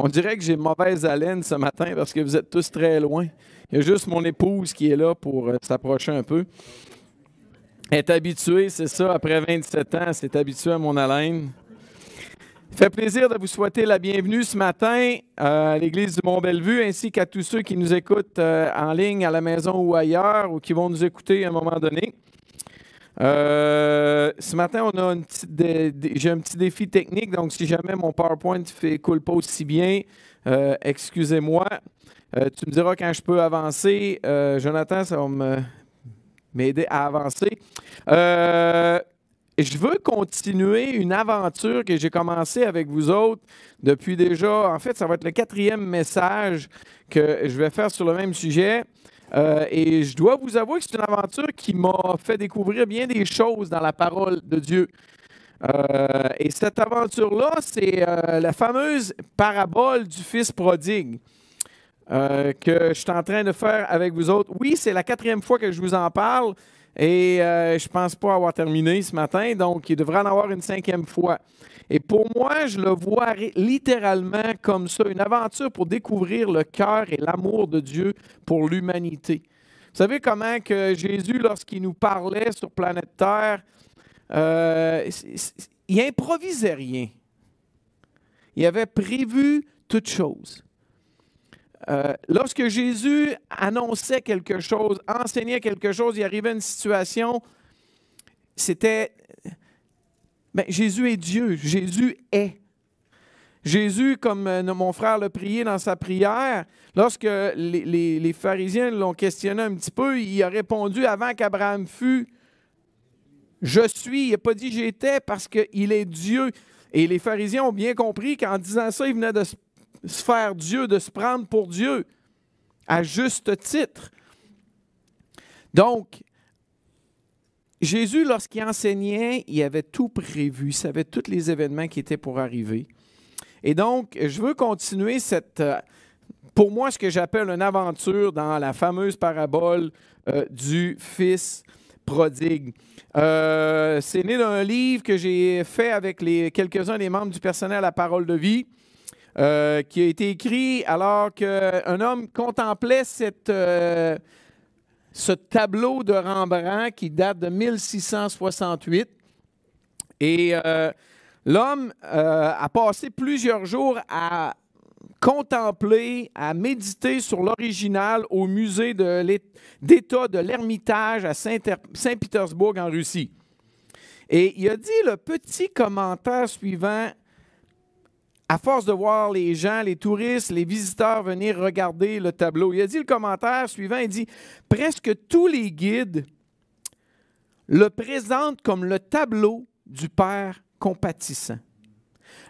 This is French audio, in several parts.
On dirait que j'ai mauvaise haleine ce matin parce que vous êtes tous très loin. Il y a juste mon épouse qui est là pour euh, s'approcher un peu. Elle est habituée, c'est ça, après 27 ans, s'est habituée à mon haleine. Fait plaisir de vous souhaiter la bienvenue ce matin euh, à l'Église du Mont-Bellevue, ainsi qu'à tous ceux qui nous écoutent euh, en ligne, à la maison ou ailleurs, ou qui vont nous écouter à un moment donné. Euh, ce matin, on a j'ai un petit défi technique, donc si jamais mon PowerPoint ne coule pas aussi bien, excusez-moi. tu me diras quand je peux avancer. Jonathan, ça va m'aider à avancer je veux continuer une aventure que j'ai commencée avec vous autres depuis déjà. En fait, ça va être le quatrième message que je vais faire sur le même sujet. Euh, et je dois vous avouer que c'est une aventure qui m'a fait découvrir bien des choses dans la parole de Dieu. Euh, et cette aventure-là, c'est euh, la fameuse parabole du Fils prodigue. que je suis en train de faire avec vous autres. Oui, c'est la quatrième fois que je vous en parle. Et je ne pense pas avoir terminé ce matin, donc il devrait en avoir une cinquième fois. Et pour moi, je le vois littéralement comme ça, une aventure pour découvrir le cœur et l'amour de Dieu pour l'humanité. Vous savez comment que Jésus, lorsqu'il nous parlait sur planète Terre, euh, il improvisait rien. Il avait prévu toutes choses. Euh, lorsque Jésus annonçait quelque chose, enseignait quelque chose, il arrivait une situation, c'était... Ben, Jésus est Dieu, Jésus est. Jésus, comme euh, mon frère l'a prié dans sa prière, lorsque les, pharisiens l'ont questionné un petit peu, il a répondu avant qu'Abraham fût, je suis. Il n'a pas dit j'étais parce qu'il est Dieu. Et les pharisiens ont bien compris qu'en disant ça, il venait de se faire Dieu, de se prendre pour Dieu, à juste titre. Donc, Jésus, lorsqu'il enseignait, il avait tout prévu, il savait tous les événements qui étaient pour arriver. Et donc, je veux continuer cette, euh, pour moi, ce que j'appelle une aventure dans la fameuse parabole euh, du Fils prodigue. Euh, c'est né d'un livre que j'ai fait avec quelques-uns des membres du personnel à Parole de vie. Qui a été écrit alors qu'un homme contemplait cette, ce tableau de Rembrandt qui date de 1668. Et euh, l'homme a passé plusieurs jours à contempler, à méditer sur l'original au musée d'État de l'Ermitage à Saint-Pétersbourg en Russie. Et il a dit le petit commentaire suivant à force de voir les gens, les touristes, les visiteurs venir regarder le tableau, il a dit le commentaire suivant, il dit, presque tous les guides le présentent comme le tableau du Père compatissant.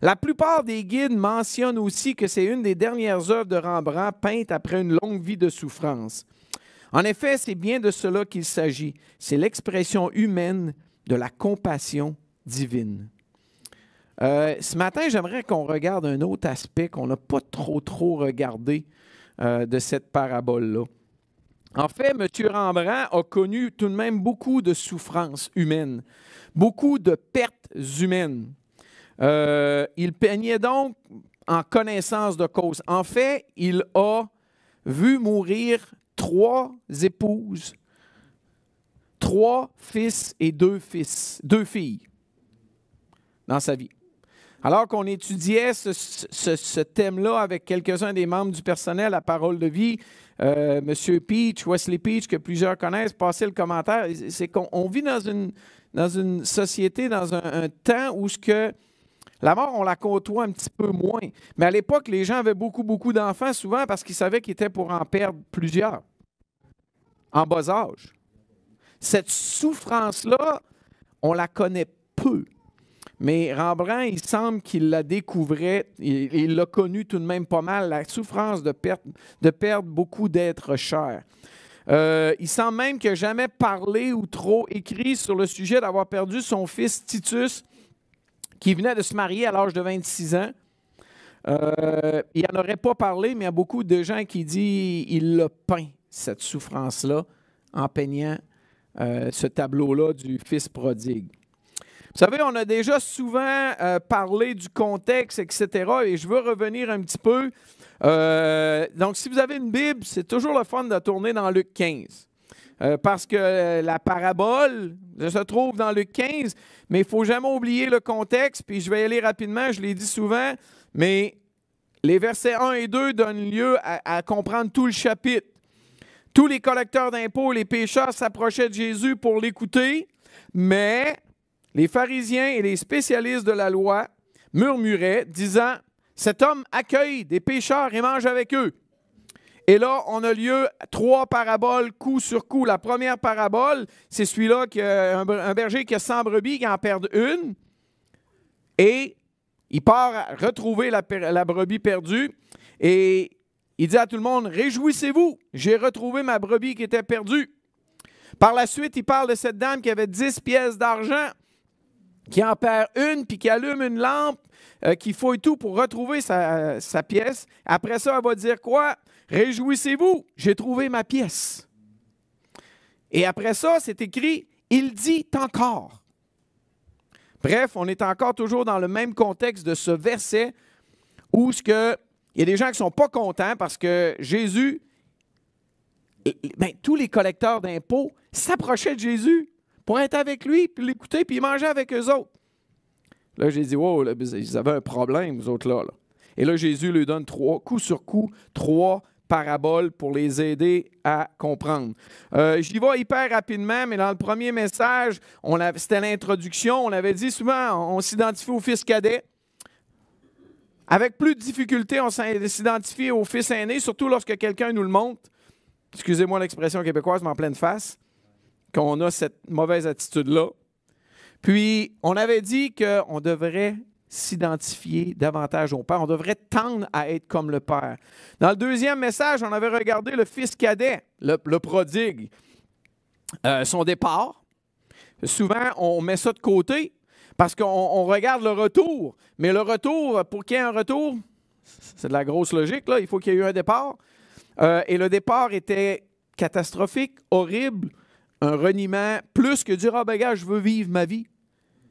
La plupart des guides mentionnent aussi que c'est une des dernières œuvres de Rembrandt peintes après une longue vie de souffrance. En effet, c'est bien de cela qu'il s'agit. C'est l'expression humaine de la compassion divine. Euh, ce matin, j'aimerais qu'on regarde un autre aspect qu'on n'a pas trop, trop regardé euh, de cette parabole-là. En fait, M. Rembrandt a connu tout de même beaucoup de souffrances humaines, beaucoup de pertes humaines. Euh, il peignait donc en connaissance de cause. En fait, il a vu mourir trois épouses, trois fils et deux fils, deux filles dans sa vie. Alors qu'on étudiait ce, thème-là avec quelques-uns des membres du personnel à Parole de vie, euh, M. Peach, Wesley Peach, que plusieurs connaissent, passait le commentaire, c'est qu'on vit dans une, société, dans un, temps où ce la mort, on la côtoie un petit peu moins. Mais à l'époque, les gens avaient beaucoup, beaucoup d'enfants, souvent parce qu'ils savaient qu'ils étaient pour en perdre plusieurs, en bas âge. Cette souffrance-là, on la connaît peu. Mais Rembrandt, il semble qu'il la découvrait, il l'a connu tout de même pas mal, la souffrance de, perdre, beaucoup d'êtres chers. Euh, il semble même qu'il n'a jamais parlé ou trop écrit sur le sujet d'avoir perdu son fils Titus, qui venait de se marier à l'âge de 26 ans. Euh, il n'en aurait pas parlé, mais il y a beaucoup de gens qui disent qu'il l'a peint, cette souffrance-là, en peignant euh, ce tableau-là du fils prodigue. Vous savez, on a déjà souvent euh, parlé du contexte, etc. Et je veux revenir un petit peu. Euh, donc, si vous avez une Bible, c'est toujours le fun de tourner dans Luc 15. Euh, parce que la parabole se trouve dans Luc 15, mais il ne faut jamais oublier le contexte. Puis je vais aller rapidement, je l'ai dit souvent, mais les versets 1 et 2 donnent lieu à, comprendre tout le chapitre. Tous les collecteurs d'impôts, les pécheurs s'approchaient de Jésus pour l'écouter, mais les pharisiens et les spécialistes de la loi murmuraient, disant, Cet homme accueille des pécheurs et mange avec eux. Et là, on a lieu trois paraboles coup sur coup. La première parabole, c'est celui-là un berger qui a 100 brebis, qui en perd une. Et il part retrouver la, la brebis perdue. Et il dit à tout le monde, Réjouissez-vous, j'ai retrouvé ma brebis qui était perdue. Par la suite, il parle de cette dame qui avait 10 pièces d'argent, qui en perd une, puis qui allume une lampe, euh, qui fouille tout pour retrouver sa, pièce. Après ça, elle va dire quoi? Réjouissez-vous, j'ai trouvé ma pièce. Et après ça, c'est écrit, il dit encore. Bref, on est encore toujours dans le même contexte de ce verset où ce que, il y a des gens qui ne sont pas contents parce que Jésus, ben, tous les collecteurs d'impôts s'approchaient de Jésus pour être avec lui, puis l'écouter, puis manger avec eux autres. Là, j'ai dit, wow, là, ils avaient un problème, vous autres là. Et là, Jésus lui donne trois, coup sur coup, trois paraboles pour les aider à comprendre. Euh, J'y vais hyper rapidement, mais dans le premier message, c'était l'introduction. On avait dit souvent, on s'identifie au fils cadet. Avec plus de difficulté, on s'identifie au fils aîné, surtout lorsque quelqu'un nous le montre. Excusez-moi l'expression québécoise, mais en pleine face, qu'on a cette mauvaise attitude-là. Puis, on avait dit qu'on devrait s'identifier davantage au Père. On devrait tendre à être comme le Père. Dans le deuxième message, on avait regardé le fils cadet, le, prodigue, euh, son départ. Souvent, on met ça de côté parce qu'on regarde le retour. Mais le retour, pour qu'il y ait un retour, c'est de la grosse logique, il faut qu'il y ait eu un départ. Euh, et le départ était catastrophique, horrible, un reniement, plus que dire Ah, ben, gars, je veux vivre ma vie.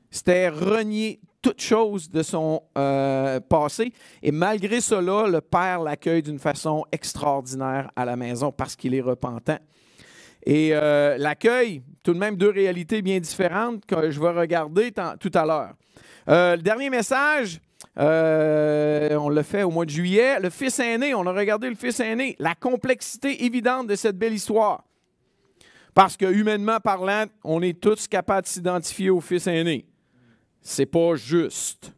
C'était renier toute chose de son euh, passé. Et malgré cela, le Père l'accueille d'une façon extraordinaire à la maison parce qu'il est repentant. Et euh, l'accueil, tout de même deux réalités bien différentes que je vais regarder tout à l'heure. Euh, le dernier message, on l'a fait au mois de juillet. Le fils aîné, on a regardé le fils aîné. La complexité évidente de cette belle histoire. Parce que humainement parlant, on est tous capables de s'identifier au fils aîné c'est pas juste.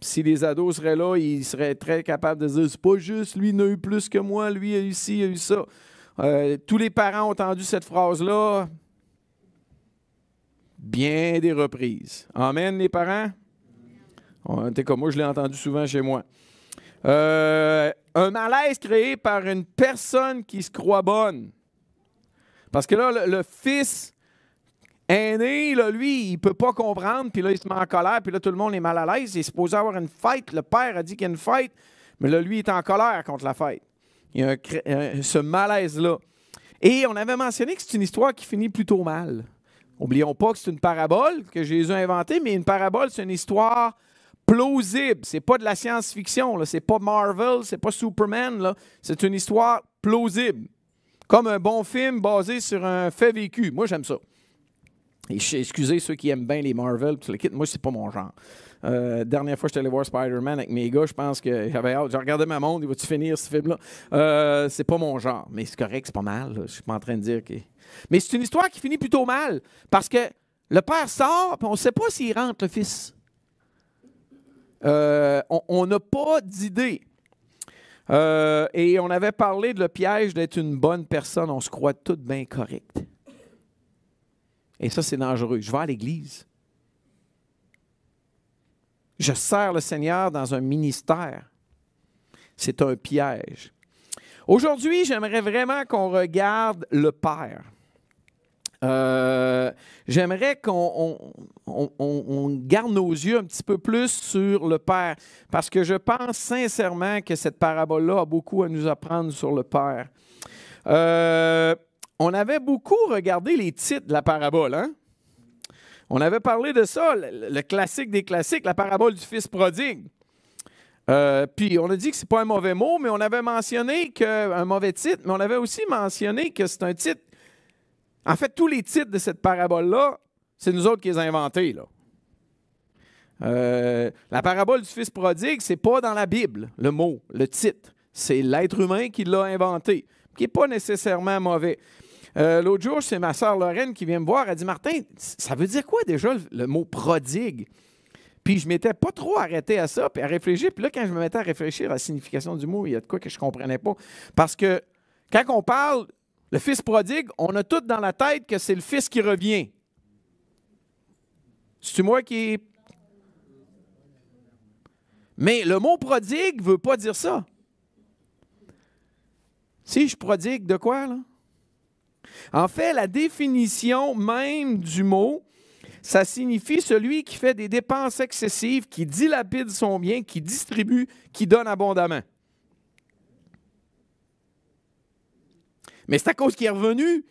si les ados seraient là, ils seraient très capables de dire c'est pas juste, lui il a eu plus que moi, lui a eu ci, il a eu ça. Euh, tous les parents ont entendu cette phrase-là bien des reprises. Amen, les parents? Moi, je l'ai entendu souvent chez moi. Euh, un malaise créé par une personne qui se croit bonne. Parce que là, le fils Aîné, lui, il ne peut pas comprendre, puis là, il se met en colère, puis là, tout le monde est mal à l'aise. Il est supposé avoir une fête. Le père a dit qu'il y a une fête, mais là, lui, il est en colère contre la fête. Il y a ce malaise-là. Et on avait mentionné que c'est une histoire qui finit plutôt mal. Oublions pas que c'est une parabole que Jésus a inventée, mais une parabole, c'est une histoire plausible. C'est pas de la science-fiction, c'est pas Marvel, c'est pas Superman. C'est une histoire plausible. Comme un bon film basé sur un fait vécu. Moi, j'aime ça. Excusez ceux qui aiment bien les Marvel, le kit. Moi, c'est pas mon genre. Euh, dernière fois que j'étais allé voir Spider-Man avec mes gars, je pense que j'avais hâte. J'ai regardé ma montre, il va-tu finir ce film-là? Euh, c'est pas mon genre, mais c'est correct, c'est pas mal. Je suis pas en train de dire que. Mais c'est une histoire qui finit plutôt mal parce que le père sort, puis on ne sait pas s'il rentre le fils. Euh, on n'a pas d'idée. Et on avait parlé de le piège d'être une bonne personne. On se croit tout bien correct. Et ça, c'est dangereux. Je vais à l'Église. Je sers le Seigneur dans un ministère. C'est un piège. Aujourd'hui, j'aimerais vraiment qu'on regarde le Père. Euh, j'aimerais qu'on garde nos yeux un petit peu plus sur le Père, parce que je pense sincèrement que cette parabole-là a beaucoup à nous apprendre sur le Père. Euh, on avait beaucoup regardé les titres de la parabole. Hein? On avait parlé de ça, le, classique des classiques, la parabole du fils prodigue. Euh, puis on a dit que c'est pas un mauvais mot, mais on avait mentionné que un mauvais titre, mais on avait aussi mentionné que c'est un titre. En fait, tous les titres de cette parabole-là, c'est nous autres qui les avons inventés. Là. Euh, la parabole du fils prodigue, c'est pas dans la Bible, le mot, le titre. C'est l'être humain qui l'a inventé, qui n'est pas nécessairement mauvais. Euh, l'autre jour, c'est ma soeur Lorraine qui vient me voir. Elle dit Martin, ça veut dire quoi déjà le, mot prodigue? Puis je m'étais pas trop arrêté à ça, puis à réfléchir. Puis là, quand je me mettais à réfléchir à la signification du mot, il y a de quoi que je ne comprenais pas. Parce que quand on parle le fils prodigue, on a tout dans la tête que c'est le fils qui revient. C'est moi qui. Mais le mot prodigue ne veut pas dire ça. Si je prodigue de quoi, là? En fait, la définition même du mot, ça signifie celui qui fait des dépenses excessives, qui dilapide son bien, qui distribue, qui donne abondamment. Mais c'est à cause qu'il est revenu.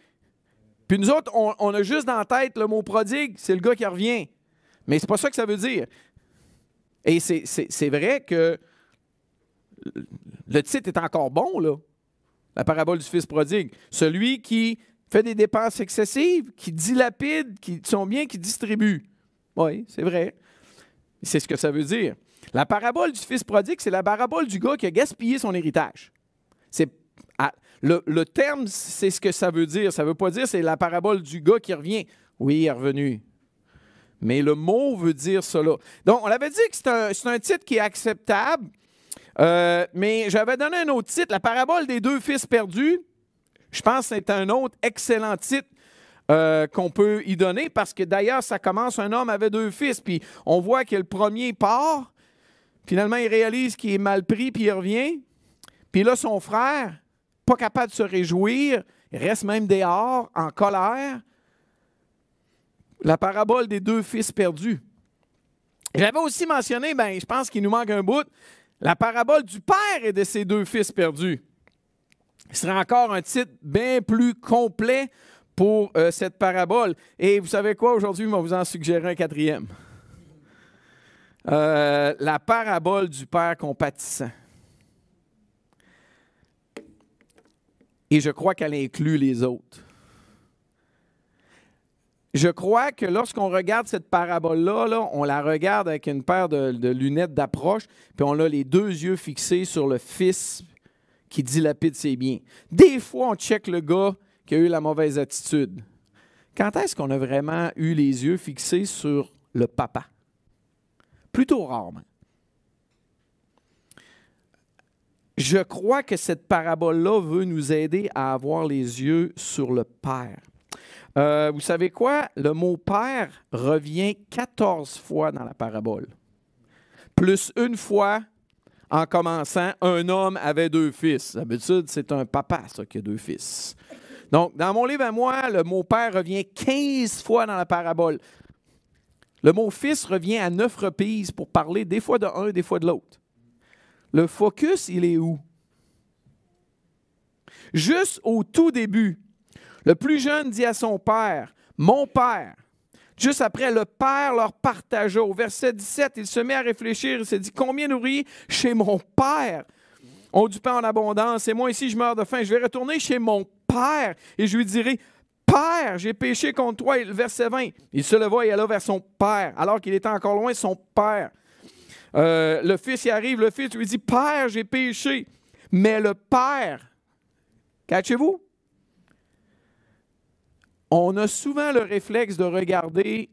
Puis nous autres, on, a juste dans la tête le mot prodigue, c'est le gars qui revient. Mais c'est pas ça que ça veut dire. Et c'est vrai que le titre est encore bon, là. La parabole du fils prodigue. Celui qui fait des dépenses excessives, qui dilapide, qui sont bien, qui distribue. Oui, c'est vrai. C'est ce que ça veut dire. La parabole du fils prodigue, c'est la parabole du gars qui a gaspillé son héritage. C'est ah, le, terme, c'est ce que ça veut dire. Ça ne veut pas dire c'est la parabole du gars qui revient. Oui, il est revenu. Mais le mot veut dire cela. Donc, on avait dit que c'est un, un, titre qui est acceptable, euh, mais j'avais donné un autre titre, la parabole des deux fils perdus. Je pense que c'est un autre excellent titre euh, qu'on peut y donner parce que d'ailleurs, ça commence, un homme avait deux fils, puis on voit que le premier part, finalement, il réalise qu'il est mal pris, puis il revient. Puis là, son frère, pas capable de se réjouir, il reste même dehors, en colère. La parabole des deux fils perdus. J'avais aussi mentionné, ben, je pense qu'il nous manque un bout, la parabole du père et de ses deux fils perdus. Ce serait encore un titre bien plus complet pour euh, cette parabole. Et vous savez quoi, aujourd'hui, je vais vous en suggérer un quatrième. Euh, la parabole du Père compatissant. Et je crois qu'elle inclut les autres. Je crois que lorsqu'on regarde cette parabole-là, là, on la regarde avec une paire de, de lunettes d'approche, puis on a les deux yeux fixés sur le Fils qui dilapide ses biens. Des fois, on check le gars qui a eu la mauvaise attitude. Quand est-ce qu'on a vraiment eu les yeux fixés sur le papa? Plutôt rarement. Je crois que cette parabole-là veut nous aider à avoir les yeux sur le Père. Euh, vous savez quoi? Le mot Père revient 14 fois dans la parabole. Plus une fois en commençant, un homme avait deux fils. D'habitude, c'est un papa, ça, qui a deux fils. Donc, dans mon livre à moi, le mot père revient 15 fois dans la parabole. Le mot fils revient à neuf reprises pour parler des fois de un, des fois de l'autre. Le focus, il est où? Juste au tout début, le plus jeune dit à son père, Mon père. Juste après, le Père leur partagea. Au verset 17, il se met à réfléchir. Il se dit Combien nourris chez mon Père ont du pain en abondance? Et moi ici, je meurs de faim. Je vais retourner chez mon Père et je lui dirai Père, j'ai péché contre toi. verset 20, il se leva et alla vers son Père, alors qu'il était encore loin, son Père. Euh, le fils y arrive, le fils lui dit Père, j'ai péché. Mais le Père, cachez-vous, on a souvent le réflexe de regarder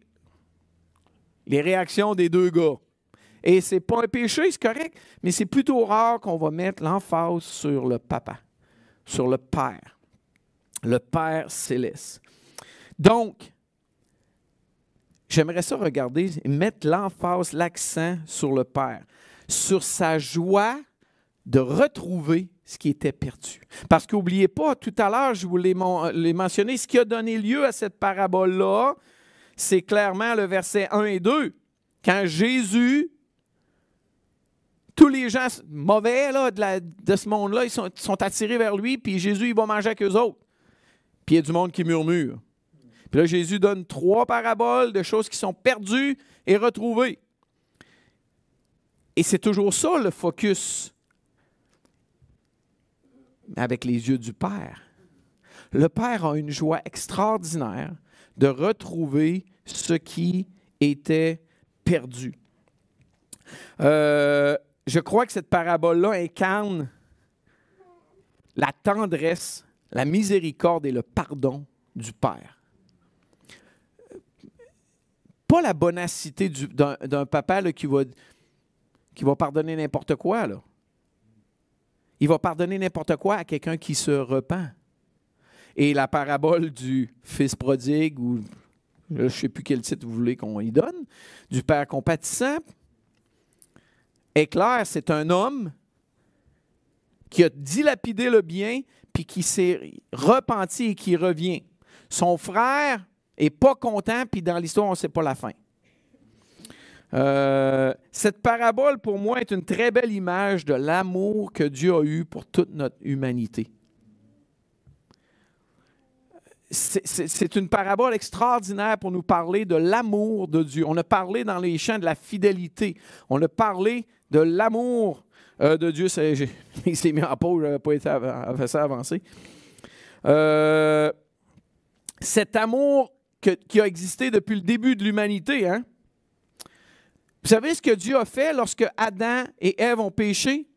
les réactions des deux gars. Et c'est pas un péché, c'est correct, mais c'est plutôt rare qu'on va mettre l'emphase sur le papa, sur le Père, le Père céleste. Donc, j'aimerais ça regarder et mettre l'emphase, l'accent sur le Père, sur sa joie de retrouver ce qui était perdu. Parce qu'oubliez pas, tout à l'heure, je vous l'ai mentionné, ce qui a donné lieu à cette parabole-là, c'est clairement le verset 1 et 2. Quand Jésus, tous les gens mauvais là, de, ce monde-là, ils sont, sont, attirés vers lui, puis Jésus, il va manger avec eux autres. Puis il y a du monde qui murmure. Puis là, Jésus donne trois paraboles de choses qui sont perdues et retrouvées. Et c'est toujours ça le focus avec les yeux du Père. Le Père a une joie extraordinaire de retrouver ce qui était perdu. Euh, je crois que cette parabole-là incarne la tendresse, la miséricorde et le pardon du Père. Pas la bonacité d'un papa qui, va, pardonner n'importe quoi. Il va pardonner n'importe quoi à quelqu'un qui se repent. Et la parabole du fils prodigue, ou je ne sais plus quel titre vous voulez qu'on y donne, du père compatissant, est clair, c'est un homme qui a dilapidé le bien, puis qui s'est repenti et qui revient. Son frère est pas content, puis dans l'histoire, on ne sait pas la fin. Euh, cette parabole, pour moi, est une très belle image de l'amour que Dieu a eu pour toute notre humanité. C'est une parabole extraordinaire pour nous parler de l'amour de Dieu. On a parlé dans les champs de la fidélité. On a parlé de l'amour euh, de Dieu. Il s'est mis pause, je pas été ça avancer. Euh, cet amour qui a existé depuis le début de l'humanité, hein? Vous savez ce que Dieu a fait lorsque Adam et Ève ont péché?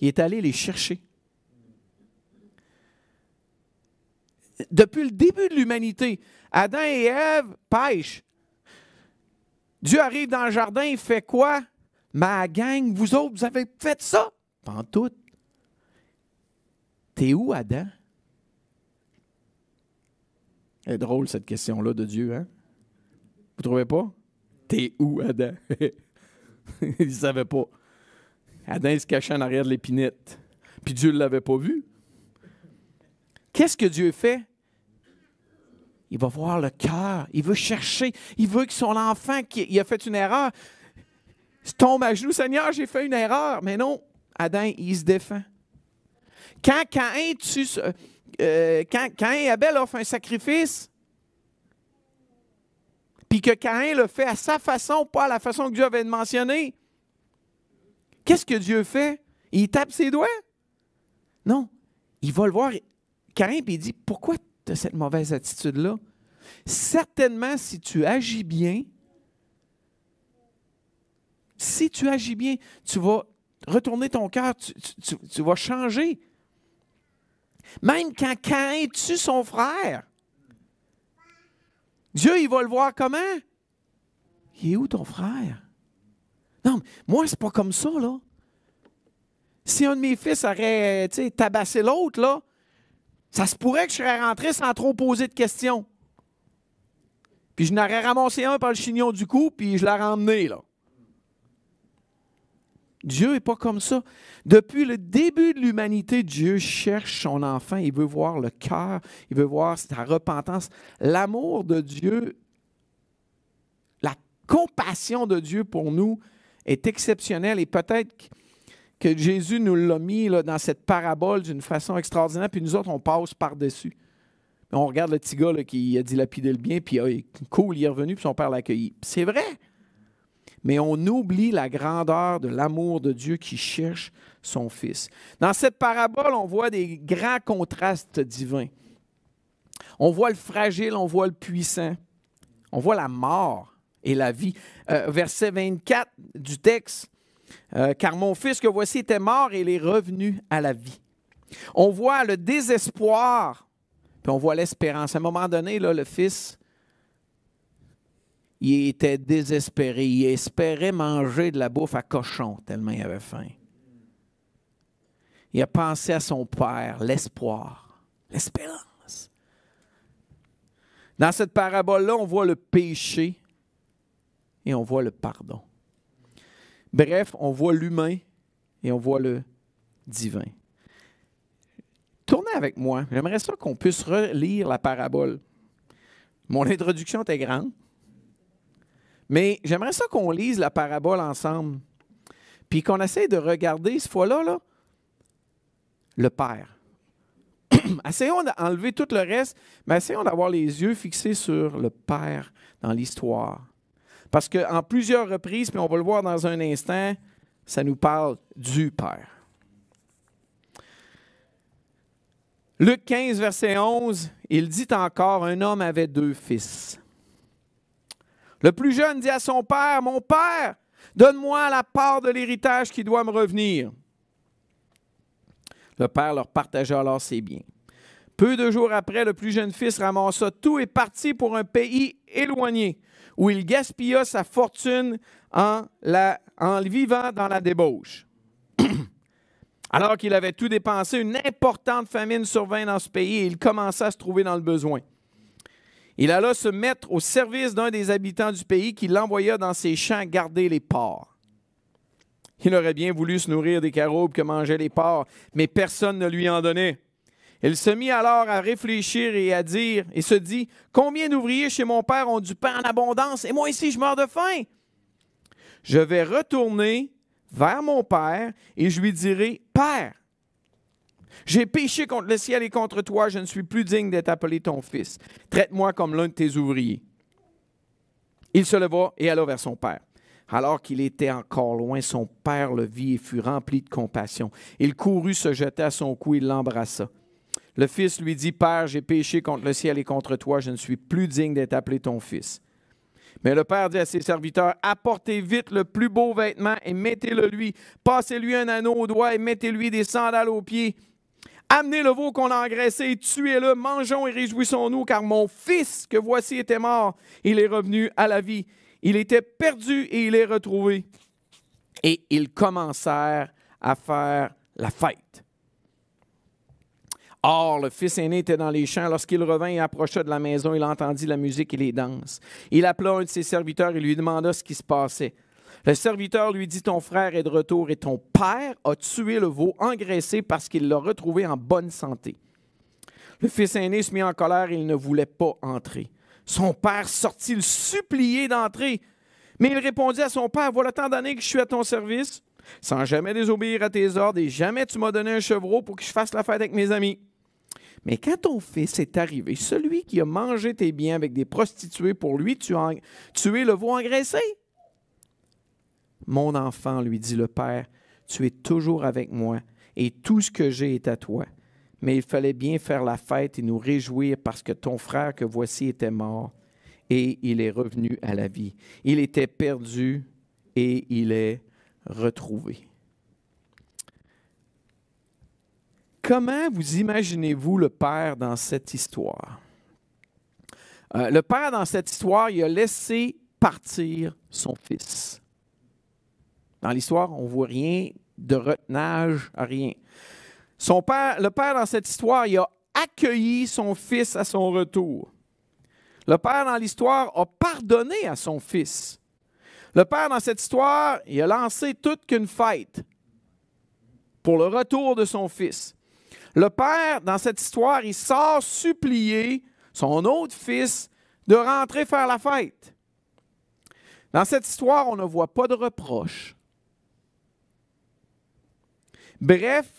Il est allé les chercher. Depuis le début de l'humanité, Adam et Ève pêchent. Dieu arrive dans le jardin, il fait quoi? Ma gang, vous autres, vous avez fait ça? Pas. T'es où, Adam? C'est drôle cette question-là de Dieu, hein? Vous trouvez pas? T'es où, Adam? il ne savait pas. Adam il se cachait en arrière de l'épinette. Puis Dieu ne l'avait pas vu. Qu'est-ce que Dieu fait? Il va voir le cœur. Il veut chercher. Il veut que son enfant qui a fait une erreur tombe à genoux. Seigneur, j'ai fait une erreur. Mais non, Adam, il se défend. Quand Caïn tue, euh, quand, quand Abel offre un sacrifice, puis que Caïn le fait à sa façon, pas à la façon que Dieu avait mentionné, qu'est-ce que Dieu fait? Il tape ses doigts? Non. Il va le voir, Caïn, puis il dit Pourquoi tu as cette mauvaise attitude-là? Certainement, si tu agis bien, si tu agis bien, tu vas retourner ton cœur, tu vas changer. Même quand Caïn tue son frère, Dieu, il va le voir comment? Il est où ton frère? Non, moi, c'est pas comme ça, là. Si un de mes fils aurait tabassé l'autre, là, ça se pourrait que je serais rentré sans trop poser de questions. Puis je n'aurais ramassé un par le chignon du cou, puis je l'aurais emmené, là. Dieu n'est pas comme ça. Depuis le début de l'humanité, Dieu cherche son enfant. Il veut voir le cœur, il veut voir sa repentance. L'amour de Dieu, la compassion de Dieu pour nous est exceptionnelle et peut-être que Jésus nous l'a mis dans cette parabole d'une façon extraordinaire, puis nous autres, on passe par-dessus. On regarde le petit gars qui a dilapidé le bien, puis ah, cool, il est revenu, puis son père l'a accueilli. C'est vrai mais on oublie la grandeur de l'amour de Dieu qui cherche son Fils. Dans cette parabole, on voit des grands contrastes divins. On voit le fragile, on voit le puissant, on voit la mort et la vie. Euh, verset 24 du texte, euh, car mon fils que voici était mort et il est revenu à la vie. On voit le désespoir, puis on voit l'espérance. À un moment donné, le fils il était désespéré. Il espérait manger de la bouffe à cochon tellement il avait faim. Il a pensé à son père, l'espoir, l'espérance. Dans cette parabole-là, on voit le péché et on voit le pardon. Bref, on voit l'humain et on voit le divin. Tournez avec moi. J'aimerais ça qu'on puisse relire la parabole. Mon introduction était grande. Mais j'aimerais ça qu'on lise la parabole ensemble, puis qu'on essaie de regarder, cette fois-là, là, le Père. essayons d'enlever tout le reste, mais essayons d'avoir les yeux fixés sur le Père dans l'histoire. Parce qu'en plusieurs reprises, puis on va le voir dans un instant, ça nous parle du Père. Luc 15, verset 11, il dit encore, un homme avait deux fils. Le plus jeune dit à son père, Mon père, donne-moi la part de l'héritage qui doit me revenir. Le père leur partagea alors ses biens. Peu de jours après, le plus jeune fils ramassa tout et partit pour un pays éloigné, où il gaspilla sa fortune en, vivant dans la débauche. Alors qu'il avait tout dépensé, une importante famine survint dans ce pays et il commença à se trouver dans le besoin. Il alla se mettre au service d'un des habitants du pays qui l'envoya dans ses champs garder les porcs. Il aurait bien voulu se nourrir des caroubes que mangeaient les porcs, mais personne ne lui en donnait. Il se mit alors à réfléchir et à dire, et se dit, Combien d'ouvriers chez mon père ont du pain en abondance, et moi ici je meurs de faim? Je vais retourner vers mon père et je lui dirai, Père, j'ai péché contre le ciel et contre toi, je ne suis plus digne d'être appelé ton fils. Traite-moi comme l'un de tes ouvriers. Il se leva et alla vers son père. Alors qu'il était encore loin, son père le vit et fut rempli de compassion. Il courut se jeter à son cou et l'embrassa. Le fils lui dit, Père, j'ai péché contre le ciel et contre toi, je ne suis plus digne d'être appelé ton fils. Mais le père dit à ses serviteurs, apportez vite le plus beau vêtement et mettez-le lui. Passez-lui un anneau au doigt et mettez-lui des sandales aux pieds. Amenez le veau qu'on a engraissé, tuez-le, mangeons et réjouissons-nous, car mon fils que voici était mort, il est revenu à la vie. Il était perdu et il est retrouvé. Et ils commencèrent à faire la fête. Or, le fils aîné était dans les champs. Lorsqu'il revint et approcha de la maison, il entendit la musique et les danses. Il appela un de ses serviteurs et lui demanda ce qui se passait. Le serviteur lui dit, ton frère est de retour et ton père a tué le veau engraissé parce qu'il l'a retrouvé en bonne santé. Le fils aîné se mit en colère et il ne voulait pas entrer. Son père sortit le supplier d'entrer. Mais il répondit à son père, voilà tant d'années que je suis à ton service, sans jamais désobéir à tes ordres, et jamais tu m'as donné un chevreau pour que je fasse la fête avec mes amis. Mais quand ton fils est arrivé, celui qui a mangé tes biens avec des prostituées pour lui, tu as tué le veau engraissé. Mon enfant, lui dit le Père, tu es toujours avec moi, et tout ce que j'ai est à toi. Mais il fallait bien faire la fête et nous réjouir parce que ton frère que voici était mort, et il est revenu à la vie. Il était perdu, et il est retrouvé. Comment vous imaginez-vous le Père dans cette histoire? Euh, le Père dans cette histoire, il a laissé partir son Fils. Dans l'histoire, on ne voit rien de retenage, rien. Son père, le père dans cette histoire, il a accueilli son fils à son retour. Le père dans l'histoire a pardonné à son fils. Le père dans cette histoire, il a lancé toute qu'une fête pour le retour de son fils. Le père dans cette histoire, il sort supplier son autre fils de rentrer faire la fête. Dans cette histoire, on ne voit pas de reproche. Bref,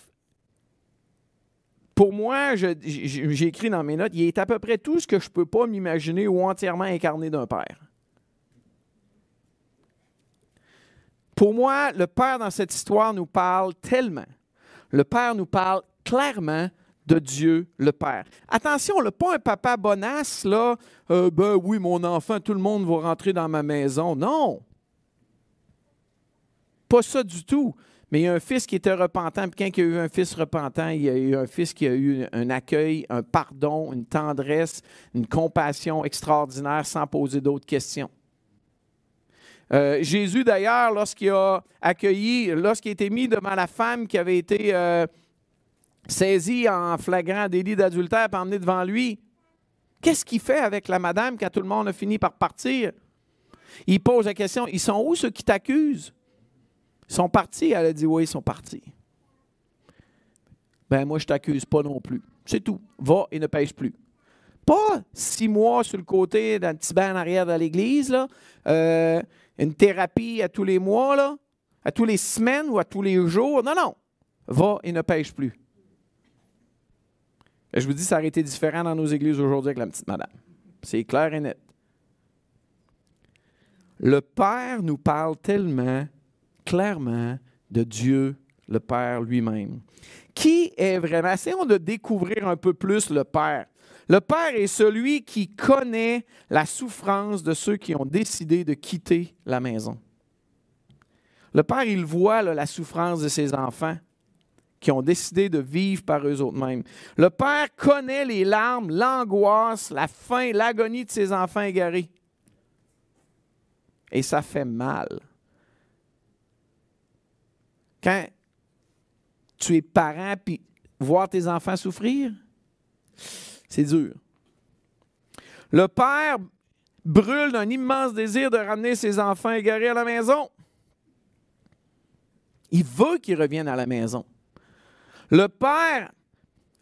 pour moi, j'ai écrit dans mes notes, il est à peu près tout ce que je ne peux pas m'imaginer ou entièrement incarné d'un père. Pour moi, le Père dans cette histoire nous parle tellement. Le Père nous parle clairement de Dieu le Père. Attention, le pas un papa bonasse, là, euh, ben oui, mon enfant, tout le monde va rentrer dans ma maison. Non. Pas ça du tout. Mais il y a un fils qui était repentant, puis quand il y a eu un fils repentant, il y a eu un fils qui a eu un accueil, un pardon, une tendresse, une compassion extraordinaire sans poser d'autres questions. Euh, Jésus, d'ailleurs, lorsqu'il a accueilli, lorsqu'il a été mis devant la femme qui avait été euh, saisie en flagrant délit d'adultère et emmenée devant lui, qu'est-ce qu'il fait avec la madame quand tout le monde a fini par partir? Il pose la question, ils sont où ceux qui t'accusent? Sont partis. Elle a dit oui, ils sont partis. Ben moi, je t'accuse pas non plus. C'est tout. Va et ne pêche plus. Pas six mois sur le côté d'un petit bain en arrière de l'église, là. Euh, une thérapie à tous les mois, là, à tous les semaines ou à tous les jours. Non, non. Va et ne pêche plus. Je vous dis, ça aurait été différent dans nos églises aujourd'hui avec la petite madame. C'est clair et net. Le Père nous parle tellement clairement de Dieu, le Père lui-même. Qui est vraiment, essayons de découvrir un peu plus le Père. Le Père est celui qui connaît la souffrance de ceux qui ont décidé de quitter la maison. Le Père, il voit la souffrance de ses enfants qui ont décidé de vivre par eux-mêmes. Le Père connaît les larmes, l'angoisse, la faim, l'agonie de ses enfants égarés. Et ça fait mal. Quand tu es parent, puis voir tes enfants souffrir, c'est dur. Le Père brûle d'un immense désir de ramener ses enfants égarés à la maison. Il veut qu'ils reviennent à la maison. Le Père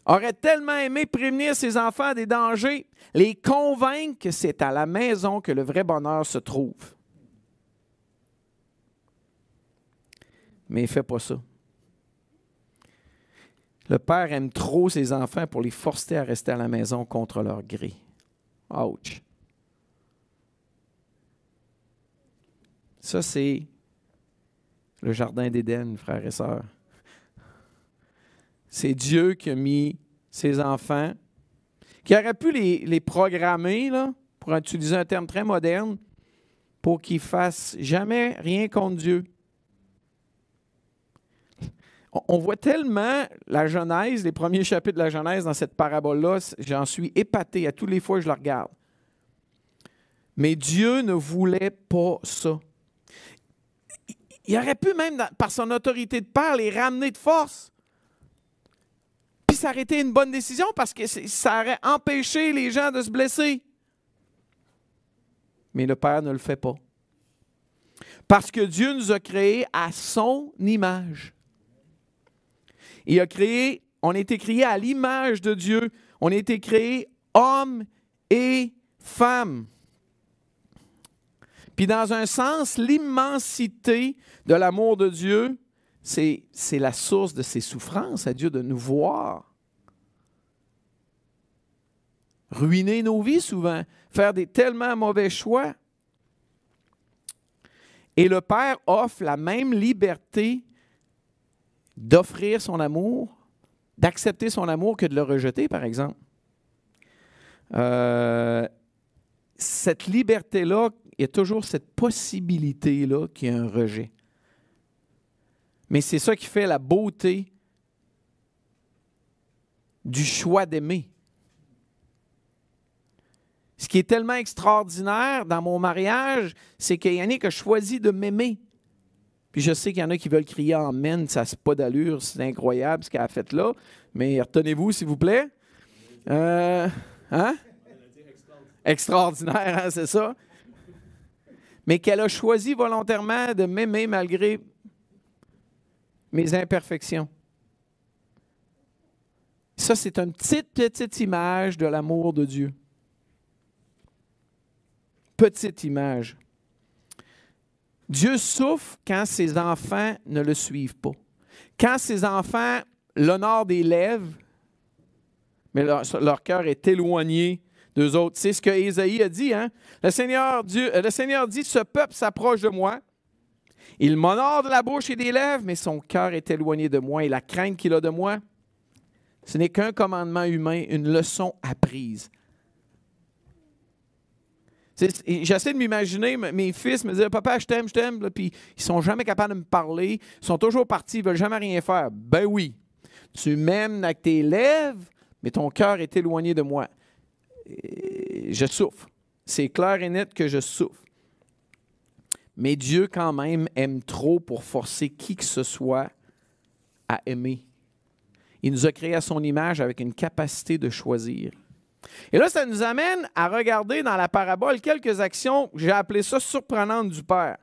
aurait tellement aimé prévenir ses enfants des dangers, les convaincre que c'est à la maison que le vrai bonheur se trouve. Mais il fait pas ça. Le père aime trop ses enfants pour les forcer à rester à la maison contre leur gré. Ouch. Ça, c'est le jardin d'Éden, frères et sœurs. C'est Dieu qui a mis ses enfants, qui aurait pu les, les programmer, là, pour utiliser un terme très moderne, pour qu'ils fassent jamais rien contre Dieu. On voit tellement la Genèse, les premiers chapitres de la Genèse dans cette parabole-là, j'en suis épaté à tous les fois que je la regarde. Mais Dieu ne voulait pas ça. Il aurait pu même, par son autorité de père, les ramener de force. Puis ça aurait été une bonne décision parce que ça aurait empêché les gens de se blesser. Mais le Père ne le fait pas. Parce que Dieu nous a créés à son image. Il a créé, on a été créé à l'image de Dieu. On a été créé homme et femme. Puis dans un sens, l'immensité de l'amour de Dieu, c'est, c'est la source de ses souffrances à Dieu de nous voir. Ruiner nos vies souvent, faire des tellement mauvais choix. Et le Père offre la même liberté d'offrir son amour, d'accepter son amour que de le rejeter, par exemple. Euh, cette liberté-là, il y a toujours cette possibilité-là qu'il y a un rejet. Mais c'est ça qui fait la beauté du choix d'aimer. Ce qui est tellement extraordinaire dans mon mariage, c'est qu'il y en a qui a choisi de m'aimer. Puis je sais qu'il y en a qui veulent crier Amen, ça n'a pas d'allure, c'est incroyable ce qu'elle a fait là. Mais retenez-vous, s'il vous plaît. Euh, hein? Extraordinaire, hein, c'est ça? Mais qu'elle a choisi volontairement de m'aimer malgré mes imperfections. Ça, c'est une petite, petite image de l'amour de Dieu. Petite image. Dieu souffre quand ses enfants ne le suivent pas. Quand ses enfants l'honorent des lèvres, mais leur, cœur est éloigné d'eux autres. C'est ce que Ésaïe a dit. Hein? Le, Seigneur, le Seigneur dit, ce peuple s'approche de moi. Il m'honore de la bouche et des lèvres, mais son cœur est éloigné de moi et la crainte qu'il a de moi, ce n'est qu'un commandement humain, une leçon apprise. J'essaie de m'imaginer, mes fils me disent Papa, je t'aime, je t'aime, puis ils sont jamais capables de me parler, ils sont toujours partis, ils veulent jamais rien faire. Ben oui, tu m'aimes avec tes lèvres, mais ton cœur est éloigné de moi. je souffre. C'est clair et net que je souffre. Mais Dieu, quand même, aime trop pour forcer qui que ce soit à aimer. Il nous a créés à son image avec une capacité de choisir. Et là, ça nous amène à regarder dans la parabole quelques actions, j'ai appelé ça surprenantes du Père.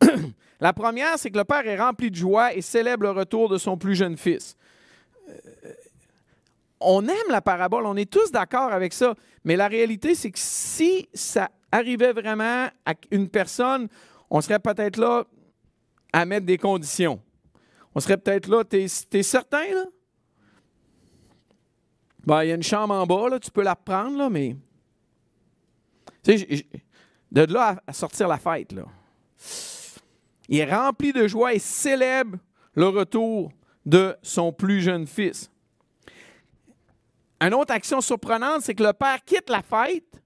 la première, c'est que le Père est rempli de joie et célèbre le retour de son plus jeune fils. Euh, on aime la parabole, on est tous d'accord avec ça, mais la réalité, c'est que si ça arrivait vraiment à une personne, on serait peut-être là à mettre des conditions. On serait peut-être là, t'es es certain, là? Ben, il y a une chambre en bas, là, tu peux la prendre, là, mais. Tu sais, de là à, sortir la fête, là. Il est rempli de joie et célèbre le retour de son plus jeune fils. Une autre action surprenante, c'est que le père quitte la fête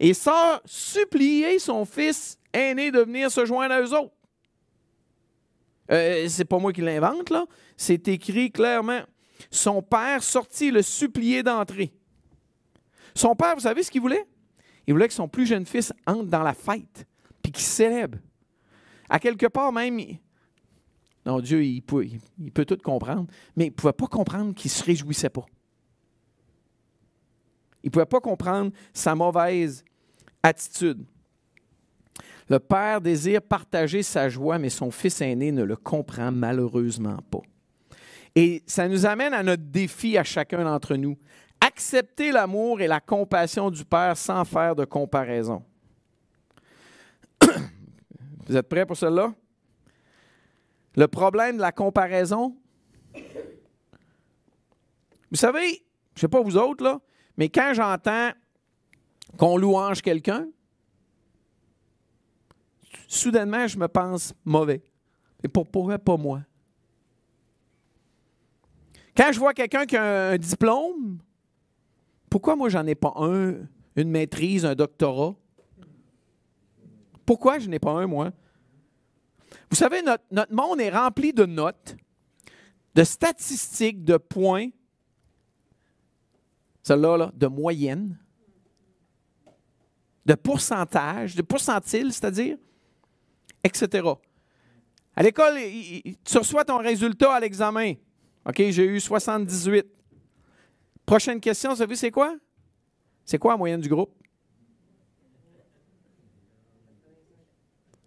et sort supplier son fils aîné de venir se joindre à eux autres. Euh, c'est pas moi qui l'invente, là. C'est écrit clairement. Son père sortit le supplier d'entrer. Son père, vous savez ce qu'il voulait? Il voulait que son plus jeune fils entre dans la fête, puis qu'il célèbre. À quelque part même, non, Dieu, il peut, il peut tout comprendre, mais il ne pouvait pas comprendre qu'il ne se réjouissait pas. Il ne pouvait pas comprendre sa mauvaise attitude. Le père désire partager sa joie, mais son fils aîné ne le comprend malheureusement pas. Et ça nous amène à notre défi à chacun d'entre nous. Accepter l'amour et la compassion du Père sans faire de comparaison. Vous êtes prêts pour cela? Le problème de la comparaison, vous savez, je ne sais pas vous autres, là, mais quand j'entends qu'on louange quelqu'un, soudainement, je me pense mauvais. Et pourquoi pas moi? Quand je vois quelqu'un qui a un diplôme, pourquoi moi j'en ai pas un, une maîtrise, un doctorat? Pourquoi je n'ai pas un, moi? Vous savez, notre, monde est rempli de notes, de statistiques, de points, celle-là, là, de moyenne, de pourcentage, de pourcentile, c'est-à-dire, etc. À l'école, tu reçois ton résultat à l'examen. OK, j'ai eu 78. Prochaine question, vous savez, c'est quoi? C'est quoi la moyenne du groupe?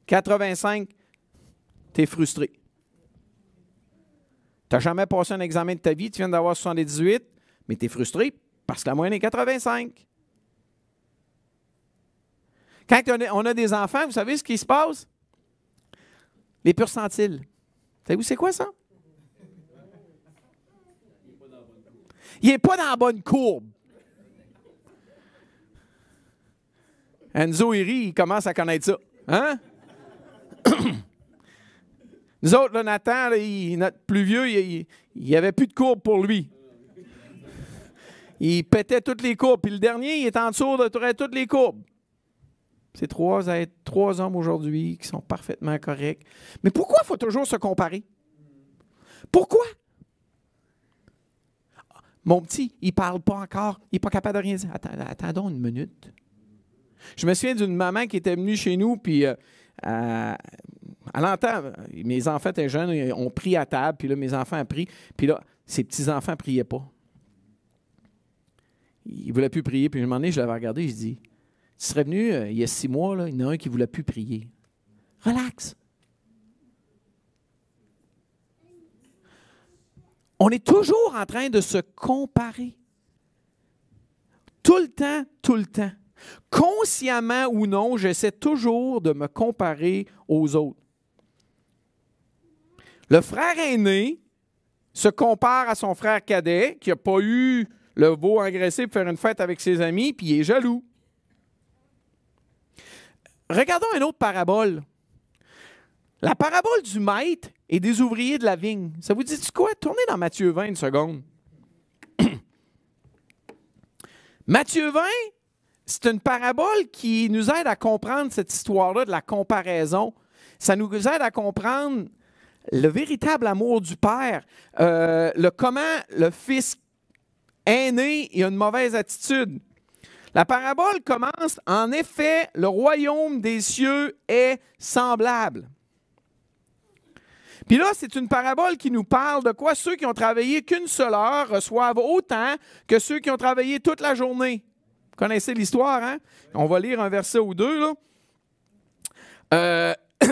85. Tu es frustré. Tu n'as jamais passé un examen de ta vie, tu viens d'avoir 78, mais tu es frustré parce que la moyenne est 85. Quand on a des enfants, vous savez ce qui se passe? Les pourcentiles. Savez-vous c'est quoi ça? Il n'est pas dans la bonne courbe. Enzo Iri, il commence à connaître ça. Hein? Nous autres, là, Nathan, notre plus vieux, il n'y avait plus de courbe pour lui. Il pétait toutes les courbes. Puis le dernier, il est en dessous de toutes les courbes. C'est trois, trois hommes aujourd'hui qui sont parfaitement corrects. Mais pourquoi il faut toujours se comparer? Pourquoi? Mon petit, il ne parle pas encore. Il n'est pas capable de rien dire. Attendons une minute. Je me souviens d'une maman qui était venue chez nous, puis euh, à l'entend, mes enfants étaient jeunes, ont pris à table, puis là, mes enfants ont pris, puis là, ses petits-enfants ne priaient pas. Ils ne voulaient plus prier, puis un moment donné, je l'avais regardé, je dis, tu serais venu euh, il y a six mois, il y en a un qui ne voulait plus prier. Relax. On est toujours en train de se comparer. Tout le temps, tout le temps. Consciemment ou non, j'essaie toujours de me comparer aux autres. Le frère aîné se compare à son frère cadet qui n'a pas eu le veau engraissé pour faire une fête avec ses amis, puis il est jaloux. Regardons une autre parabole. La parabole du maître et des ouvriers de la vigne. Ça vous dit quoi? Tournez dans Matthieu 20 une seconde. Matthieu 20, c'est une parabole qui nous aide à comprendre cette histoire-là de la comparaison. Ça nous aide à comprendre le véritable amour du Père, euh, le comment le Fils aîné a une mauvaise attitude. La parabole commence, en effet, le royaume des cieux est semblable. Puis là, c'est une parabole qui nous parle de quoi? Ceux qui ont travaillé qu'une seule heure reçoivent autant que ceux qui ont travaillé toute la journée. Vous connaissez l'histoire, hein? On va lire un verset ou deux. Là, euh,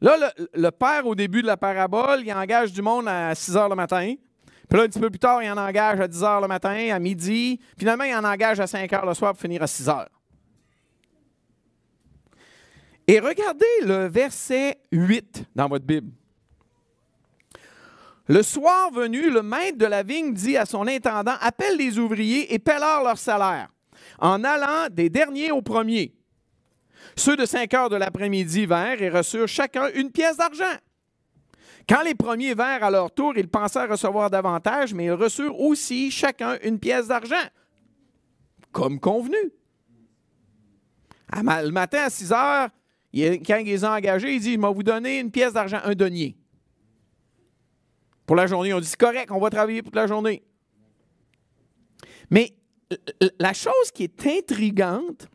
là le, père, au début de la parabole, il engage du monde à 6 heures le matin. Puis là, un petit peu plus tard, il en engage à 10 heures le matin, à midi. Finalement, il en engage à 5 heures le soir pour finir à 6 heures. Et regardez le verset 8 dans votre Bible. Le soir venu, le maître de la vigne dit à son intendant Appelle les ouvriers et paie-leur leur salaire, en allant des derniers aux premiers. Ceux de 5 heures de l'après-midi vinrent et reçurent chacun une pièce d'argent. Quand les premiers vinrent à leur tour, ils pensaient recevoir davantage, mais ils reçurent aussi chacun une pièce d'argent, comme convenu. le matin à 6 heures, quand ils ont engagés, il dit Je vais vous donner une pièce d'argent, un denier. Pour la journée, on dit C'est correct, on va travailler toute la journée. Mais la chose qui est intrigante,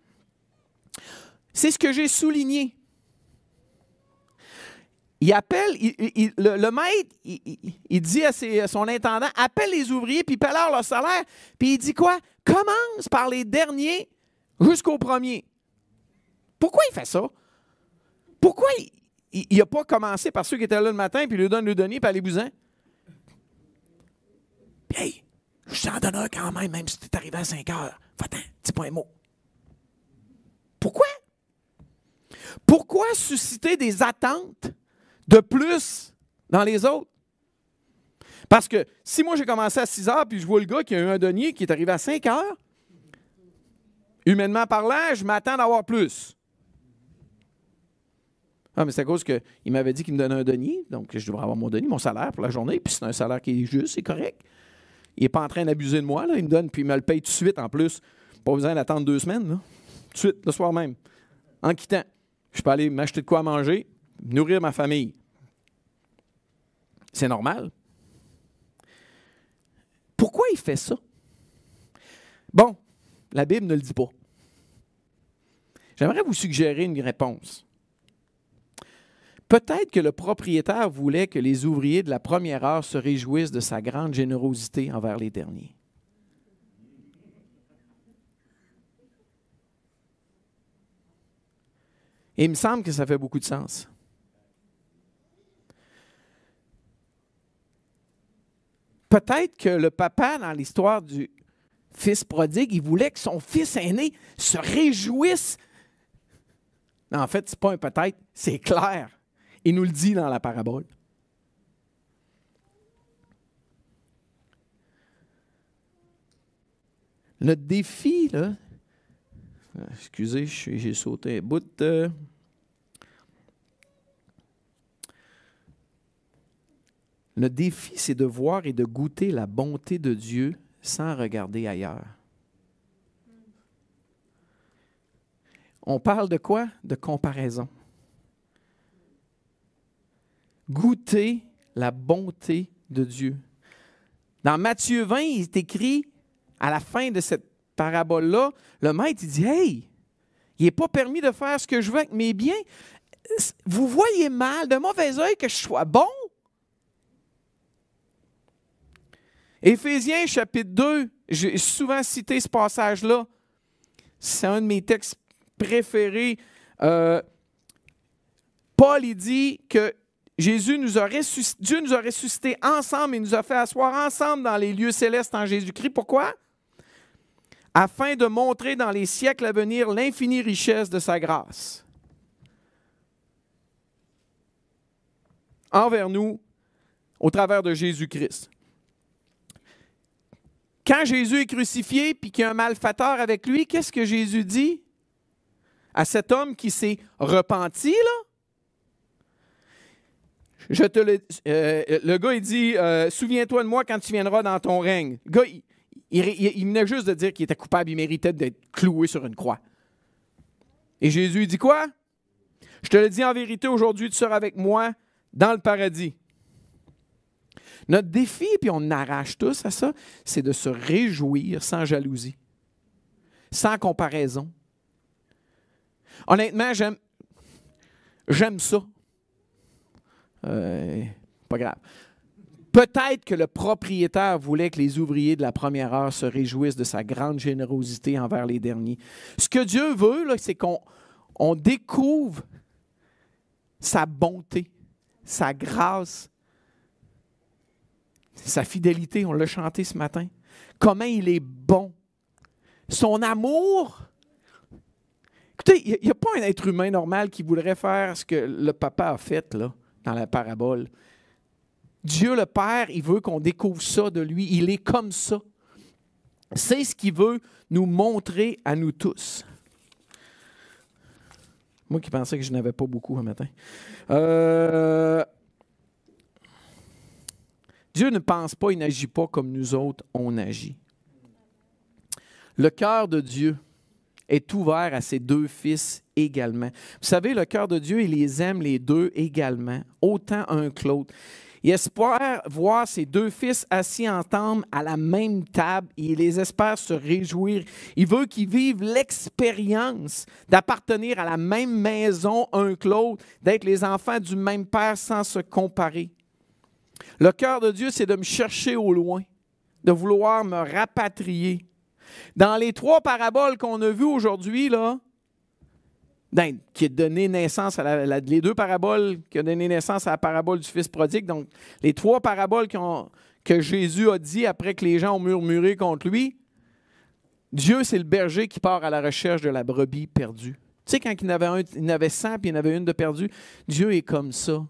c'est ce que j'ai souligné. Il appelle, le, maître, il, dit à, son intendant, appelle les ouvriers, puis paie leur salaire. Puis il dit quoi? Commence par les derniers jusqu'au premier. Pourquoi il fait ça? Pourquoi il n'a pas commencé par ceux qui étaient là le matin, puis lui donne le denier, puis allez-vous-en? Hey, je t'en donne un quand même, même si tu es arrivé à 5 heures. Va-t'en, dis pas un mot. Pourquoi? Pourquoi susciter des attentes de plus dans les autres? Parce que si moi j'ai commencé à 6 heures puis je vois le gars qui a eu un denier qui est arrivé à 5 heures, humainement parlant, je m'attends d'avoir plus. Ah, mais c'est à cause qu'il m'avait dit qu'il me donnait un denier, donc je devrais avoir mon denier, mon salaire pour la journée, puis c'est un salaire qui est juste, c'est correct. Il n'est pas en train d'abuser de moi, il me donne, puis il me le paye tout de suite en plus. Pas besoin d'attendre deux semaines, là. tout de suite, le soir même, en quittant. Je peux aller m'acheter de quoi manger, nourrir ma famille. C'est normal. Pourquoi il fait ça? Bon, la Bible ne le dit pas. J'aimerais vous suggérer une réponse. Peut-être que le propriétaire voulait que les ouvriers de la première heure se réjouissent de sa grande générosité envers les derniers. Il me semble que ça fait beaucoup de sens. Peut-être que le papa, dans l'histoire du fils prodigue, il voulait que son fils aîné se réjouisse. En fait, ce n'est pas un peut-être, c'est clair. Il nous le dit dans la parabole. Le défi, là, excusez, j'ai sauté un bout. Euh, le défi, c'est de voir et de goûter la bonté de Dieu sans regarder ailleurs. On parle de quoi? De comparaison goûter la bonté de Dieu. Dans Matthieu 20, il est écrit, à la fin de cette parabole-là, le maître il dit Hey, il n'est pas permis de faire ce que je veux avec mes biens. Vous voyez mal, de mauvais oeil, que je sois bon? Éphésiens chapitre 2, j'ai souvent cité ce passage-là. C'est un de mes textes préférés. Euh, Paul, il dit que Nous a Dieu nous a ressuscités ensemble et nous a fait asseoir ensemble dans les lieux célestes en Jésus-Christ. Pourquoi? Afin de montrer dans les siècles à venir l'infinie richesse de sa grâce. Envers nous, au travers de Jésus-Christ. Quand Jésus est crucifié puis qu'il y a un malfaiteur avec lui, qu'est-ce que Jésus dit à cet homme qui s'est repenti, là? Je te le, euh, le gars, il dit euh, Souviens-toi de moi quand tu viendras dans ton règne. Le gars, il, venait juste de dire qu'il était coupable, il méritait d'être cloué sur une croix. Et Jésus dit quoi? Je te le dis en vérité, aujourd'hui, tu seras avec moi dans le paradis. Notre défi, puis on arrache tous à ça, c'est de se réjouir sans jalousie, sans comparaison. Honnêtement, j'aime ça. Euh, pas grave. Peut-être que le propriétaire voulait que les ouvriers de la première heure se réjouissent de sa grande générosité envers les derniers. Ce que Dieu veut, c'est qu'on on découvre sa bonté, sa grâce, sa fidélité. On l'a chanté ce matin. Comment il est bon. Son amour. Écoutez, il n'y a pas un être humain normal qui voudrait faire ce que le papa a fait, là dans la parabole. Dieu le Père, il veut qu'on découvre ça de lui. Il est comme ça. C'est ce qu'il veut nous montrer à nous tous. Moi qui pensais que je n'avais pas beaucoup un matin. Euh, Dieu ne pense pas, il n'agit pas comme nous autres, on agit. Le cœur de Dieu est ouvert à ses deux fils également. Vous savez, le cœur de Dieu, il les aime les deux également, autant un que l'autre. Il espère voir ses deux fils assis ensemble à la même table il les espère se réjouir. Il veut qu'ils vivent l'expérience d'appartenir à la même maison un que l'autre, d'être les enfants du même père sans se comparer. Le cœur de Dieu, c'est de me chercher au loin, de vouloir me rapatrier. Dans les trois paraboles qu'on a vues aujourd'hui, là, ben, qui a donné naissance à deux paraboles qui ont donné naissance à la parabole du Fils prodigue, donc les trois paraboles que Jésus a dit après que les gens ont murmuré contre lui, Dieu, c'est le berger qui part à la recherche de la brebis perdue. Tu sais, quand il y en avait, un, il avait 100 puis il y en avait une de perdue, Dieu est comme ça.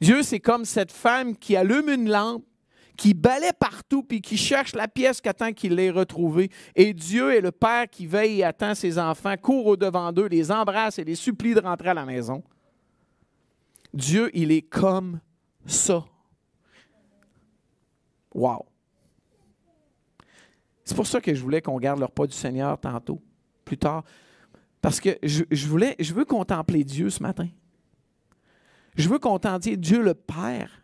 Dieu, c'est comme cette femme qui allume une lampe, qui balaie partout, puis qui cherche la pièce qu'attend qu'il l'ait retrouvée. Et Dieu est le Père qui veille et attend ses enfants, court au-devant d'eux, les embrasse et les supplie de rentrer à la maison. Dieu, il est comme ça. Wow! C'est pour ça que je voulais qu'on garde le repas du Seigneur tantôt, plus tard. Parce que je, voulais, je veux contempler Dieu ce matin. Je veux contenter Dieu le Père,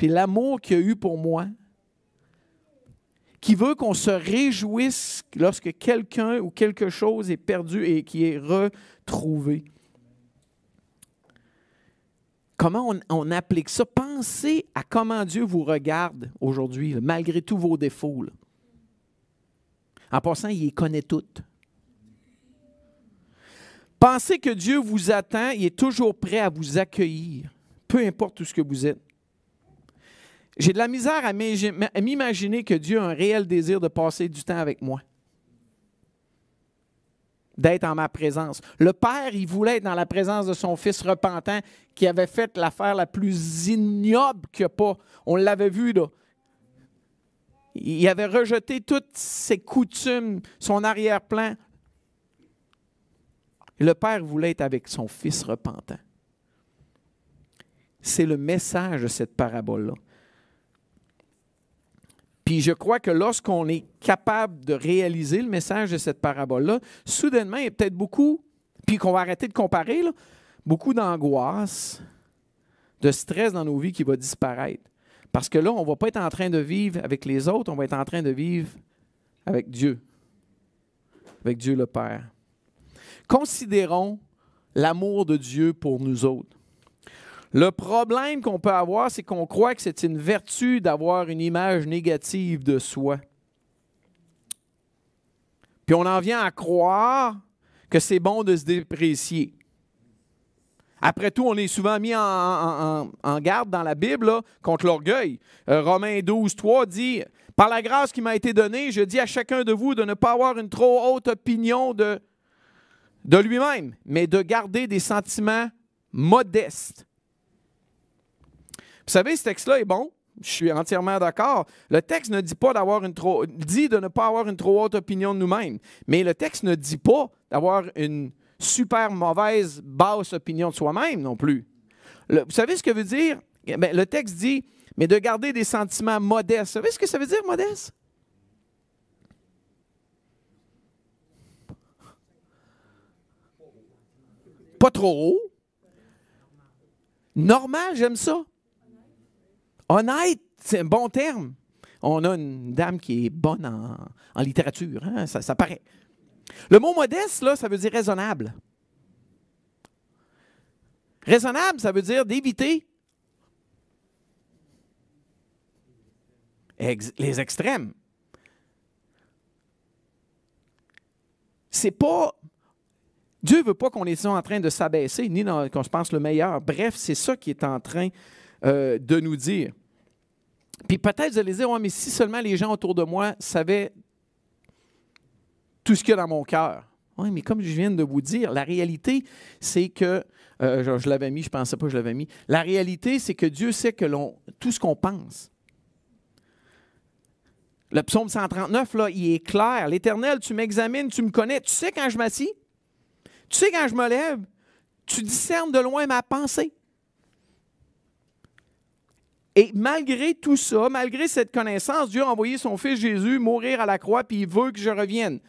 puis l'amour qu'il a eu pour moi, qui veut qu'on se réjouisse lorsque quelqu'un ou quelque chose est perdu et qui est retrouvé. Comment on, applique ça? Pensez à comment Dieu vous regarde aujourd'hui, malgré tous vos défauts. En passant, il les connaît toutes. Pensez que Dieu vous attend, il est toujours prêt à vous accueillir, peu importe tout ce que vous êtes. J'ai de la misère à m'imaginer que Dieu a un réel désir de passer du temps avec moi, d'être en ma présence. Le Père, il voulait être dans la présence de son Fils repentant qui avait fait l'affaire la plus ignoble qu'il n'y a pas. On l'avait vu, là. Il avait rejeté toutes ses coutumes, son arrière-plan, le Père voulait être avec son Fils repentant. C'est le message de cette parabole-là. Puis je crois que lorsqu'on est capable de réaliser le message de cette parabole-là, soudainement, il y a peut-être beaucoup, puis qu'on va arrêter de comparer, beaucoup d'angoisse, de stress dans nos vies qui va disparaître. Parce que là, on ne va pas être en train de vivre avec les autres, on va être en train de vivre avec Dieu, avec Dieu le Père. Considérons l'amour de Dieu pour nous autres. Le problème qu'on peut avoir, c'est qu'on croit que c'est une vertu d'avoir une image négative de soi. Puis on en vient à croire que c'est bon de se déprécier. Après tout, on est souvent mis en, garde dans la Bible contre l'orgueil. Euh, Romains 12, 3 dit Par la grâce qui m'a été donnée, je dis à chacun de vous de ne pas avoir une trop haute opinion de de lui-même, mais de garder des sentiments modestes. Vous savez, ce texte-là est bon. Je suis entièrement d'accord. Le texte ne dit pas d'avoir une trop, dit de ne pas avoir une trop haute opinion de nous-mêmes, mais le texte ne dit pas d'avoir une super mauvaise basse opinion de soi-même non plus. vous savez ce que veut dire? Eh le texte dit, mais de garder des sentiments modestes. Vous savez ce que ça veut dire, modeste? Pas trop haut. Normal, j'aime ça. Honnête, c'est un bon terme. On a une dame qui est bonne en, littérature, hein, ça, paraît. Le mot modeste, là, ça veut dire raisonnable. Raisonnable, ça veut dire d'éviter les extrêmes. C'est pas Dieu ne veut pas qu'on soit en train de s'abaisser, ni qu'on se pense le meilleur. Bref, c'est ça qui est en train euh, de nous dire. Puis peut-être vous allez dire, ouais, mais si seulement les gens autour de moi savaient tout ce qu'il y a dans mon cœur. Oui, mais comme je viens de vous dire, la réalité, c'est que, euh, je, l'avais mis, je ne pensais pas que je l'avais mis, la réalité, c'est que Dieu sait que tout ce qu'on pense. Le psaume 139, là, il est clair. L'Éternel, tu m'examines, tu me connais, tu sais quand je m'assis, tu sais quand je me lève, tu discernes de loin ma pensée. Et malgré tout ça, malgré cette connaissance, Dieu a envoyé son Fils Jésus mourir à la croix, puis il veut que je revienne.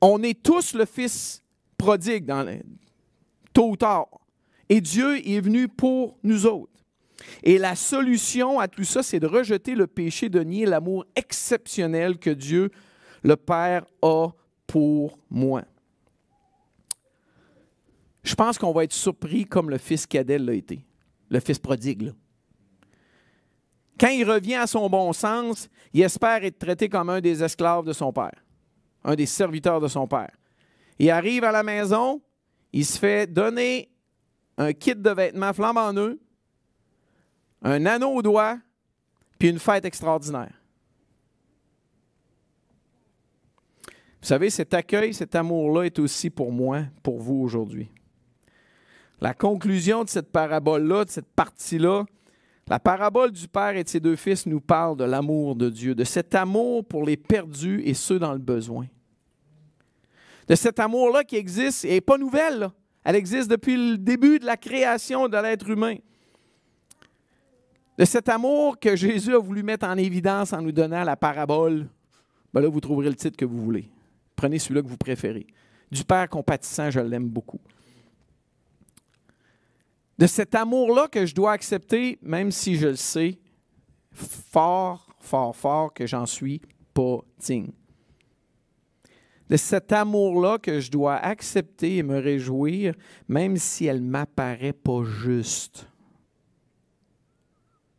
On est tous le Fils prodigue, dans tôt ou tard. Et Dieu est venu pour nous autres. Et la solution à tout ça, c'est de rejeter le péché, de nier l'amour exceptionnel que Dieu, le Père, a pour moi. Je pense qu'on va être surpris comme le fils cadet l'a été, le fils prodigue. Quand il revient à son bon sens, il espère être traité comme un des esclaves de son père, un des serviteurs de son père. Il arrive à la maison, il se fait donner un kit de vêtements flambant neufs, un anneau au doigt, puis une fête extraordinaire. Vous savez, cet accueil, cet amour-là est aussi pour moi, pour vous aujourd'hui. La conclusion de cette parabole-là, de cette partie-là, la parabole du Père et de ses deux fils nous parle de l'amour de Dieu, de cet amour pour les perdus et ceux dans le besoin. De cet amour-là qui existe, et n'est pas nouvelle, elle existe depuis le début de la création de l'être humain. De cet amour que Jésus a voulu mettre en évidence en nous donnant la parabole, ben là, vous trouverez le titre que vous voulez. Prenez celui-là que vous préférez. Du Père compatissant, je l'aime beaucoup de cet amour-là que je dois accepter, même si je le sais fort, fort, fort que j'en suis pas digne. De cet amour-là que je dois accepter et me réjouir, même si elle m'apparaît pas juste.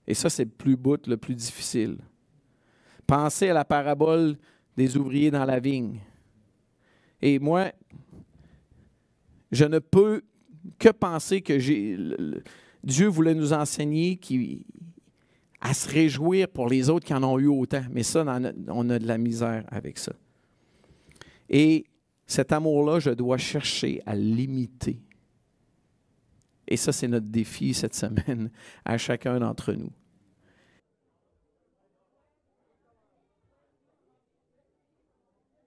Et ça, c'est le plus bout, le plus difficile. Pensez à la parabole des ouvriers dans la vigne. Et moi, je ne peux que penser que Dieu voulait nous enseigner à se réjouir pour les autres qui en ont eu autant. Mais ça, on a de la misère avec ça. Et cet amour-là, je dois chercher à l'imiter. Et ça, c'est notre défi cette semaine à chacun d'entre nous.